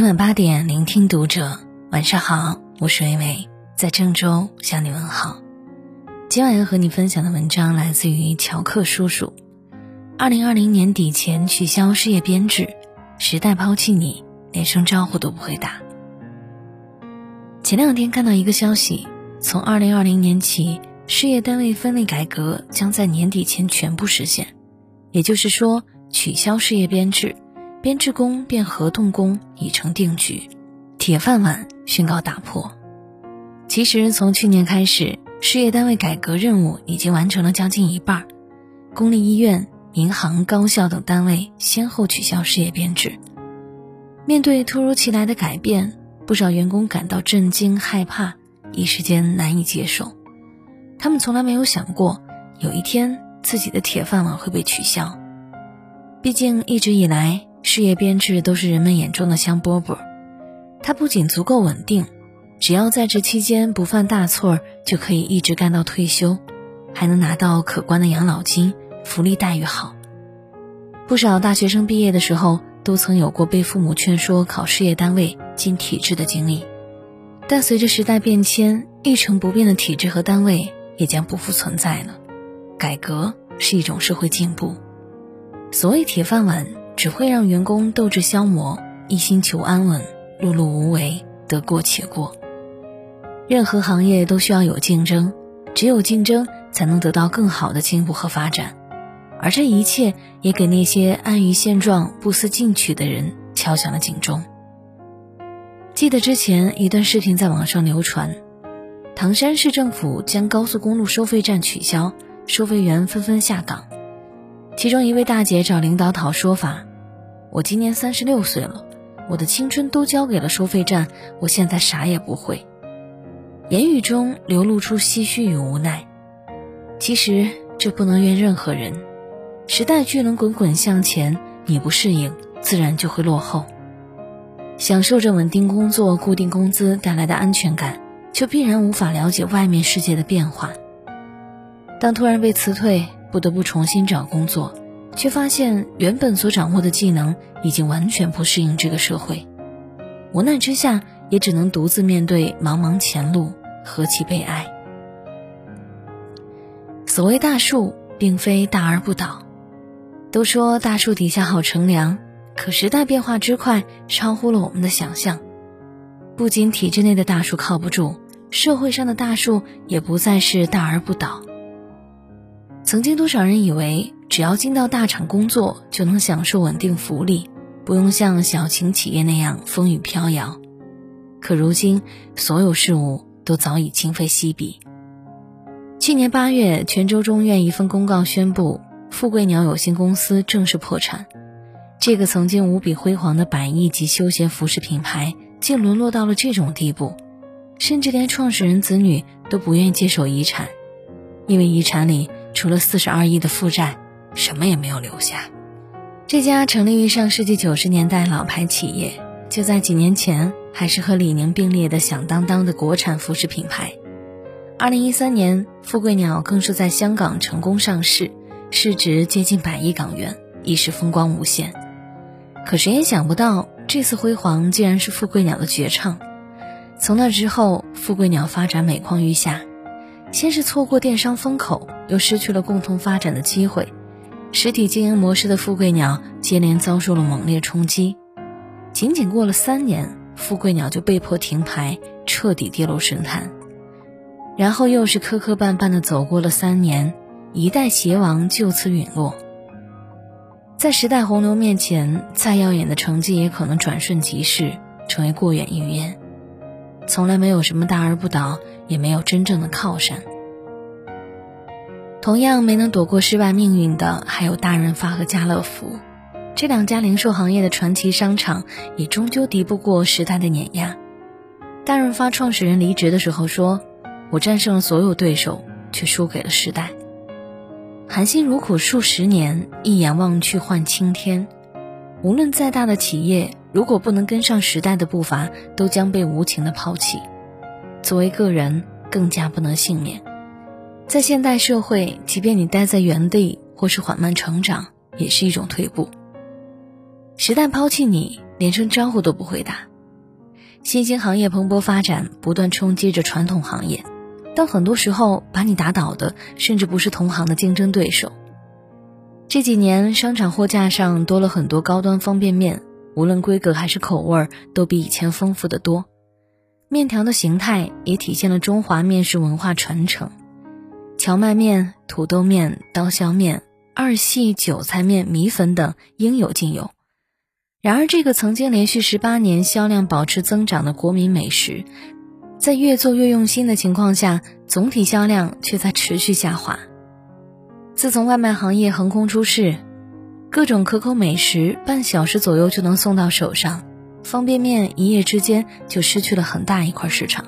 每晚八点，聆听读者。晚上好，我是微微，在郑州向你问好。今晚要和你分享的文章来自于乔克叔叔。二零二零年底前取消事业编制，时代抛弃你，连声招呼都不会打。前两天看到一个消息，从二零二零年起，事业单位分类改革将在年底前全部实现，也就是说，取消事业编制。编制工变合同工已成定局，铁饭碗宣告打破。其实从去年开始，事业单位改革任务已经完成了将近一半，公立医院、银行、高校等单位先后取消事业编制。面对突如其来的改变，不少员工感到震惊、害怕，一时间难以接受。他们从来没有想过，有一天自己的铁饭碗会被取消。毕竟一直以来。事业编制都是人们眼中的香饽饽，它不仅足够稳定，只要在职期间不犯大错，就可以一直干到退休，还能拿到可观的养老金，福利待遇好。不少大学生毕业的时候，都曾有过被父母劝说考事业单位进体制的经历，但随着时代变迁，一成不变的体制和单位也将不复存在了。改革是一种社会进步，所谓铁饭碗。只会让员工斗志消磨，一心求安稳，碌碌无为，得过且过。任何行业都需要有竞争，只有竞争才能得到更好的进步和发展。而这一切也给那些安于现状、不思进取的人敲响了警钟。记得之前一段视频在网上流传，唐山市政府将高速公路收费站取消，收费员纷纷下岗。其中一位大姐找领导讨说法。我今年三十六岁了，我的青春都交给了收费站，我现在啥也不会。言语中流露出唏嘘与无奈。其实这不能怨任何人，时代巨轮滚滚向前，你不适应，自然就会落后。享受着稳定工作、固定工资带来的安全感，就必然无法了解外面世界的变化。当突然被辞退，不得不重新找工作。却发现原本所掌握的技能已经完全不适应这个社会，无奈之下也只能独自面对茫茫前路，何其悲哀！所谓大树，并非大而不倒。都说大树底下好乘凉，可时代变化之快，超乎了我们的想象。不仅体制内的大树靠不住，社会上的大树也不再是大而不倒。曾经多少人以为？只要进到大厂工作，就能享受稳定福利，不用像小型企业那样风雨飘摇。可如今，所有事物都早已今非昔比。去年八月，泉州中院一份公告宣布，富贵鸟有限公司正式破产。这个曾经无比辉煌的百亿级休闲服饰品牌，竟沦落到了这种地步，甚至连创始人子女都不愿意接手遗产，因为遗产里除了四十二亿的负债。什么也没有留下。这家成立于上世纪九十年代老牌企业，就在几年前还是和李宁并列的响当当的国产服饰品牌。二零一三年，富贵鸟更是在香港成功上市，市值接近百亿港元，一时风光无限。可谁也想不到，这次辉煌竟然是富贵鸟的绝唱。从那之后，富贵鸟发展每况愈下，先是错过电商风口，又失去了共同发展的机会。实体经营模式的富贵鸟接连遭受了猛烈冲击，仅仅过了三年，富贵鸟就被迫停牌，彻底跌落神坛。然后又是磕磕绊绊的走过了三年，一代鞋王就此陨落。在时代洪流面前，再耀眼的成绩也可能转瞬即逝，成为过眼云烟。从来没有什么大而不倒，也没有真正的靠山。同样没能躲过失败命运的，还有大润发和家乐福，这两家零售行业的传奇商场，也终究敌不过时代的碾压。大润发创始人离职的时候说：“我战胜了所有对手，却输给了时代。含辛茹苦数十年，一眼望去换青天。无论再大的企业，如果不能跟上时代的步伐，都将被无情的抛弃。作为个人，更加不能幸免。”在现代社会，即便你待在原地或是缓慢成长，也是一种退步。时代抛弃你，连声招呼都不会打，新兴行业蓬勃发展，不断冲击着传统行业。但很多时候，把你打倒的甚至不是同行的竞争对手。这几年，商场货架上多了很多高端方便面，无论规格还是口味，都比以前丰富的多。面条的形态也体现了中华面食文化传承，荞麦面、土豆面、刀削面、二细、韭菜面、米粉等应有尽有。然而，这个曾经连续十八年销量保持增长的国民美食，在越做越用心的情况下，总体销量却在持续下滑。自从外卖行业横空出世，各种可口美食半小时左右就能送到手上，方便面一夜之间就失去了很大一块市场。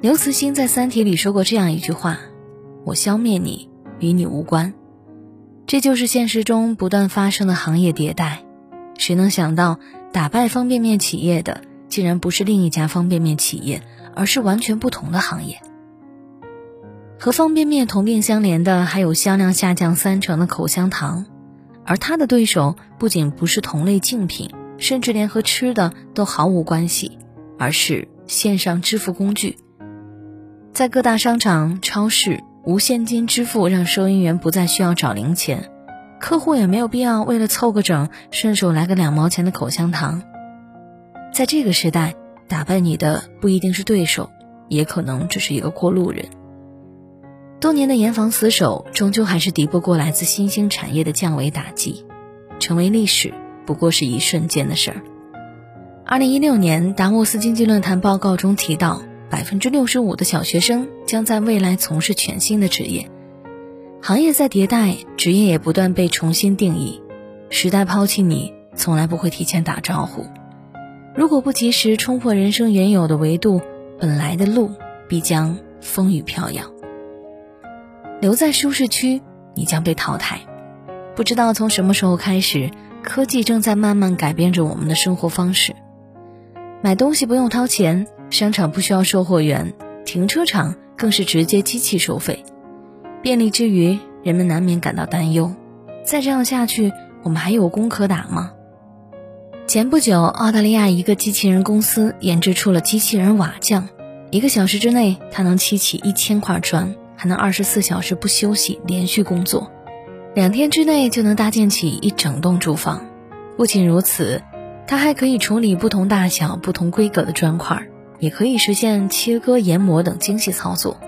刘慈欣在《三体》里说过这样一句话：“我消灭你，与你无关。”这就是现实中不断发生的行业迭代。谁能想到，打败方便面企业的竟然不是另一家方便面企业，而是完全不同的行业。和方便面同病相怜的还有销量下降三成的口香糖，而它的对手不仅不是同类竞品，甚至连和吃的都毫无关系，而是线上支付工具。在各大商场、超市，无现金支付让收银员不再需要找零钱。客户也没有必要为了凑个整，顺手来个两毛钱的口香糖。在这个时代，打败你的不一定是对手，也可能只是一个过路人。多年的严防死守，终究还是敌不过来自新兴产业的降维打击。成为历史，不过是一瞬间的事儿。二零一六年达沃斯经济论坛报告中提到，百分之六十五的小学生将在未来从事全新的职业。行业在迭代，职业也不断被重新定义。时代抛弃你，从来不会提前打招呼。如果不及时冲破人生原有的维度，本来的路必将风雨飘摇。留在舒适区，你将被淘汰。不知道从什么时候开始，科技正在慢慢改变着我们的生活方式。买东西不用掏钱，商场不需要售货员，停车场更是直接机器收费。便利之余，人们难免感到担忧。再这样下去，我们还有工可打吗？前不久，澳大利亚一个机器人公司研制出了机器人瓦匠，一个小时之内，它能砌起一千块砖，还能二十四小时不休息连续工作，两天之内就能搭建起一整栋住房。不仅如此，它还可以处理不同大小、不同规格的砖块，也可以实现切割、研磨等精细操作。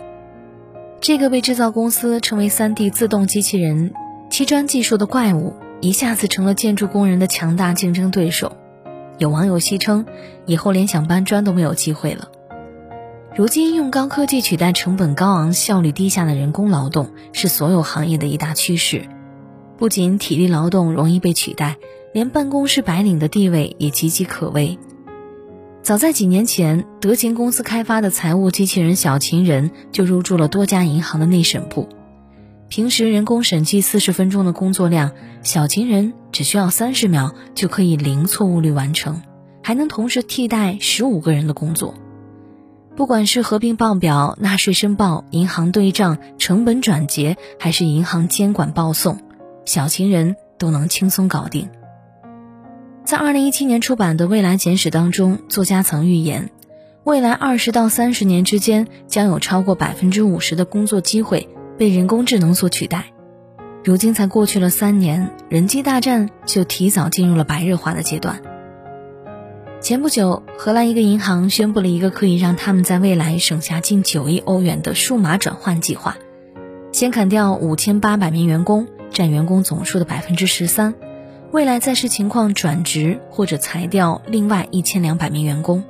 这个被制造公司称为“三 D 自动机器人”砌砖技术的怪物，一下子成了建筑工人的强大竞争对手。有网友戏称，以后连想搬砖都没有机会了。如今，用高科技取代成本高昂、效率低下的人工劳动，是所有行业的一大趋势。不仅体力劳动容易被取代，连办公室白领的地位也岌岌可危。早在几年前，德勤公司开发的财务机器人“小情人”就入驻了多家银行的内审部。平时人工审计四十分钟的工作量，“小情人”只需要三十秒就可以零错误率完成，还能同时替代十五个人的工作。不管是合并报表、纳税申报、银行对账、成本转结，还是银行监管报送，“小情人”都能轻松搞定。在二零一七年出版的《未来简史》当中，作家曾预言，未来二十到三十年之间，将有超过百分之五十的工作机会被人工智能所取代。如今才过去了三年，人机大战就提早进入了白热化的阶段。前不久，荷兰一个银行宣布了一个可以让他们在未来省下近九亿欧元的数码转换计划，先砍掉五千八百名员工，占员工总数的百分之十三。未来再视情况转职或者裁掉另外一千两百名员工。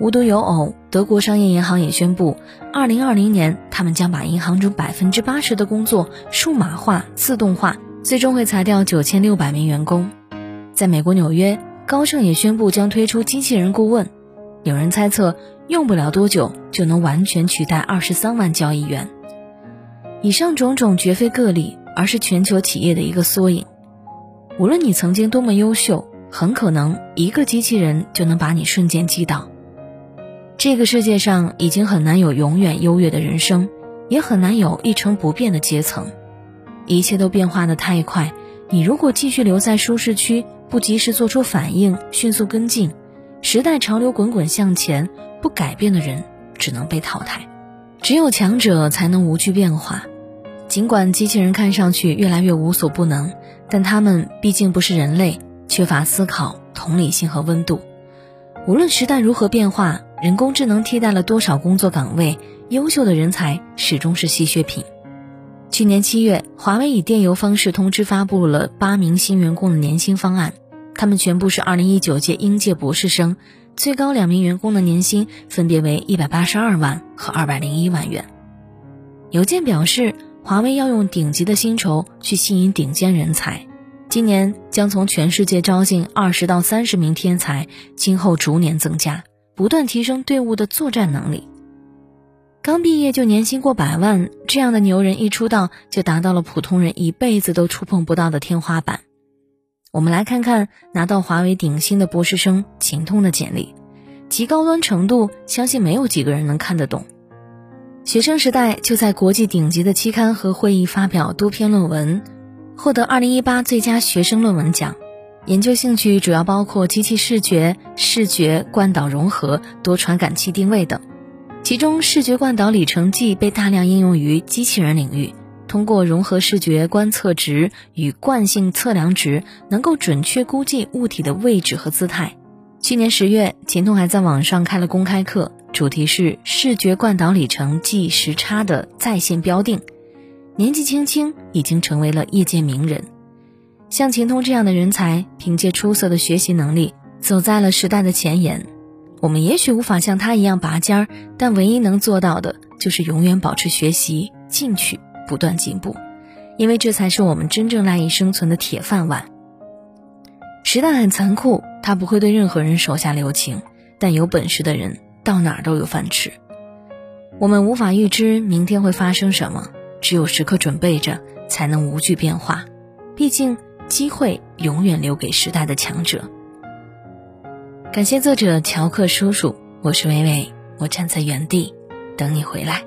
无独有偶，德国商业银行也宣布，二零二零年他们将把银行中百分之八十的工作数码化、自动化，最终会裁掉九千六百名员工。在美国纽约，高盛也宣布将推出机器人顾问，有人猜测用不了多久就能完全取代二十三万交易员。以上种种绝非个例，而是全球企业的一个缩影。无论你曾经多么优秀，很可能一个机器人就能把你瞬间击倒。这个世界上已经很难有永远优越的人生，也很难有一成不变的阶层。一切都变化的太快，你如果继续留在舒适区，不及时做出反应，迅速跟进，时代潮流滚滚向前，不改变的人只能被淘汰。只有强者才能无惧变化。尽管机器人看上去越来越无所不能，但他们毕竟不是人类，缺乏思考、同理心和温度。无论时代如何变化，人工智能替代了多少工作岗位，优秀的人才始终是稀缺品。去年七月，华为以电邮方式通知发布了八名新员工的年薪方案，他们全部是二零一九届应届博士生，最高两名员工的年薪分别为一百八十二万和二百零一万元。邮件表示。华为要用顶级的薪酬去吸引顶尖人才，今年将从全世界招进二十到三十名天才，今后逐年增加，不断提升队伍的作战能力。刚毕业就年薪过百万，这样的牛人一出道就达到了普通人一辈子都触碰不到的天花板。我们来看看拿到华为顶薪的博士生秦通的简历，其高端程度，相信没有几个人能看得懂。学生时代就在国际顶级的期刊和会议发表多篇论文，获得2018最佳学生论文奖。研究兴趣主要包括机器视觉、视觉惯导融合、多传感器定位等。其中，视觉惯导里程计被大量应用于机器人领域，通过融合视觉观测值与惯性测量值，能够准确估计物体的位置和姿态。去年十月，秦通还在网上开了公开课。主题是视觉惯导里程计时差的在线标定，年纪轻轻已经成为了业界名人。像秦通这样的人才，凭借出色的学习能力，走在了时代的前沿。我们也许无法像他一样拔尖儿，但唯一能做到的就是永远保持学习、进取、不断进步，因为这才是我们真正赖以生存的铁饭碗。时代很残酷，他不会对任何人手下留情，但有本事的人。到哪儿都有饭吃。我们无法预知明天会发生什么，只有时刻准备着，才能无惧变化。毕竟，机会永远留给时代的强者。感谢作者乔克叔叔，我是伟伟，我站在原地等你回来。